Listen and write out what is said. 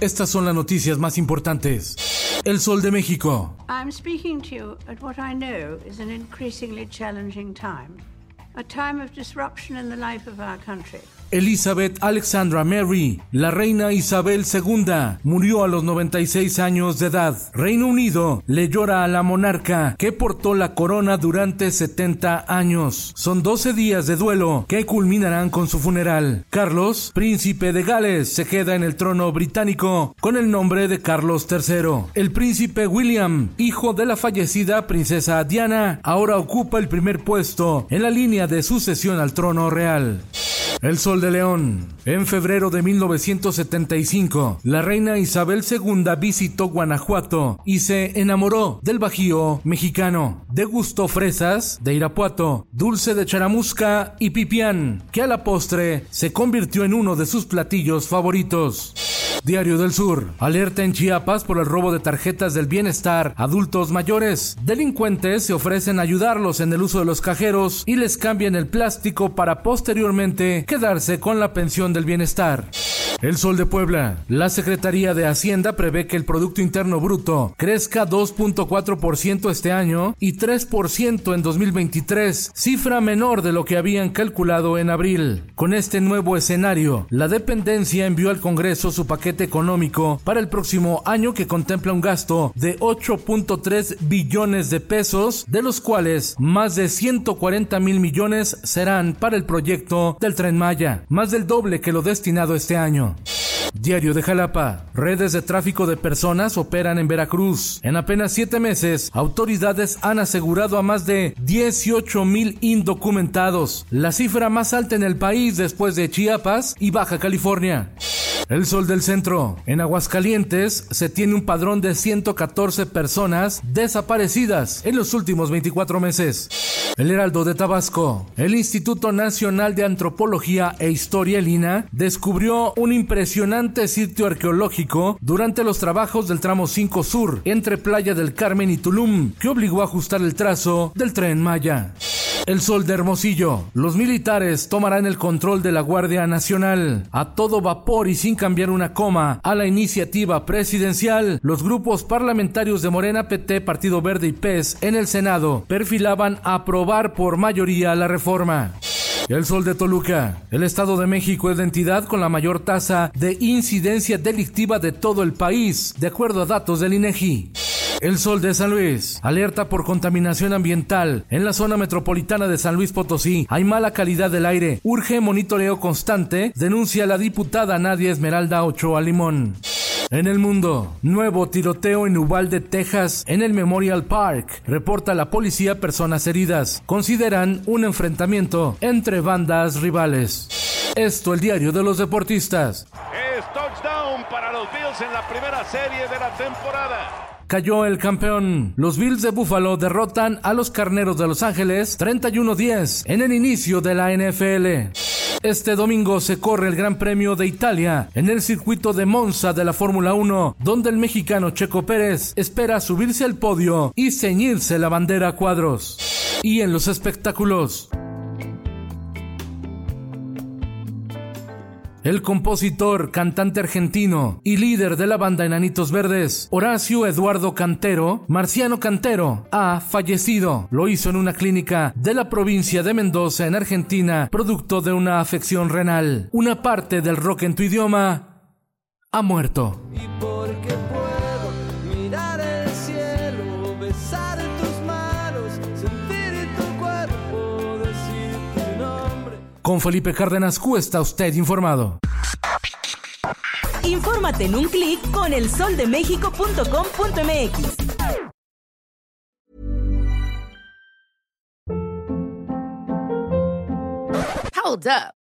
Estas son las noticias más importantes. El Sol de México. I'm speaking to you at what I know is an increasingly challenging time, a time of disruption in the life of our country. Elizabeth Alexandra Mary, la reina Isabel II, murió a los 96 años de edad. Reino Unido le llora a la monarca que portó la corona durante 70 años. Son 12 días de duelo que culminarán con su funeral. Carlos, príncipe de Gales, se queda en el trono británico con el nombre de Carlos III. El príncipe William, hijo de la fallecida princesa Diana, ahora ocupa el primer puesto en la línea de sucesión al trono real. El Sol de León. En febrero de 1975, la reina Isabel II visitó Guanajuato y se enamoró del Bajío mexicano. Degustó fresas de Irapuato, dulce de charamusca y pipián, que a la postre se convirtió en uno de sus platillos favoritos. Diario del Sur. Alerta en Chiapas por el robo de tarjetas del bienestar adultos mayores. Delincuentes se ofrecen ayudarlos en el uso de los cajeros y les cambian el plástico para posteriormente quedarse con la pensión del bienestar. El Sol de Puebla. La Secretaría de Hacienda prevé que el Producto Interno Bruto crezca 2.4% este año y 3% en 2023, cifra menor de lo que habían calculado en abril. Con este nuevo escenario, la dependencia envió al Congreso su paquete económico para el próximo año que contempla un gasto de 8.3 billones de pesos, de los cuales más de 140 mil millones serán para el proyecto del tren Maya, más del doble que lo destinado este año. Diario de Jalapa. Redes de tráfico de personas operan en Veracruz. En apenas siete meses, autoridades han asegurado a más de 18 mil indocumentados, la cifra más alta en el país después de Chiapas y Baja California. El Sol del Centro. En Aguascalientes se tiene un padrón de 114 personas desaparecidas en los últimos 24 meses. El Heraldo de Tabasco. El Instituto Nacional de Antropología e Historia, el descubrió un impresionante sitio arqueológico durante los trabajos del tramo 5 Sur entre Playa del Carmen y Tulum, que obligó a ajustar el trazo del tren Maya. El Sol de Hermosillo. Los militares tomarán el control de la Guardia Nacional. A todo vapor y sin cambiar una coma a la iniciativa presidencial, los grupos parlamentarios de Morena, PT, Partido Verde y PES en el Senado perfilaban aprobar por mayoría la reforma. El Sol de Toluca. El Estado de México es la entidad con la mayor tasa de incidencia delictiva de todo el país, de acuerdo a datos del INEGI. El Sol de San Luis. Alerta por contaminación ambiental. En la zona metropolitana de San Luis Potosí hay mala calidad del aire. Urge monitoreo constante, denuncia la diputada Nadia Esmeralda Ochoa Limón. En el mundo, nuevo tiroteo en Uvalde, Texas, en el Memorial Park. Reporta la policía personas heridas. Consideran un enfrentamiento entre bandas rivales. Esto el diario de los deportistas. Es touchdown para los Bills en la primera serie de la temporada cayó el campeón. Los Bills de Buffalo derrotan a los Carneros de Los Ángeles 31-10 en el inicio de la NFL. Este domingo se corre el Gran Premio de Italia en el circuito de Monza de la Fórmula 1, donde el mexicano Checo Pérez espera subirse al podio y ceñirse la bandera a cuadros. Y en los espectáculos, El compositor, cantante argentino y líder de la banda Enanitos Verdes, Horacio Eduardo Cantero, Marciano Cantero, ha fallecido. Lo hizo en una clínica de la provincia de Mendoza, en Argentina, producto de una afección renal. Una parte del rock en tu idioma ha muerto. Felipe Cárdenas Cuesta usted informado. Infórmate en un clic con elsoldemexico.com.mx. Hold up.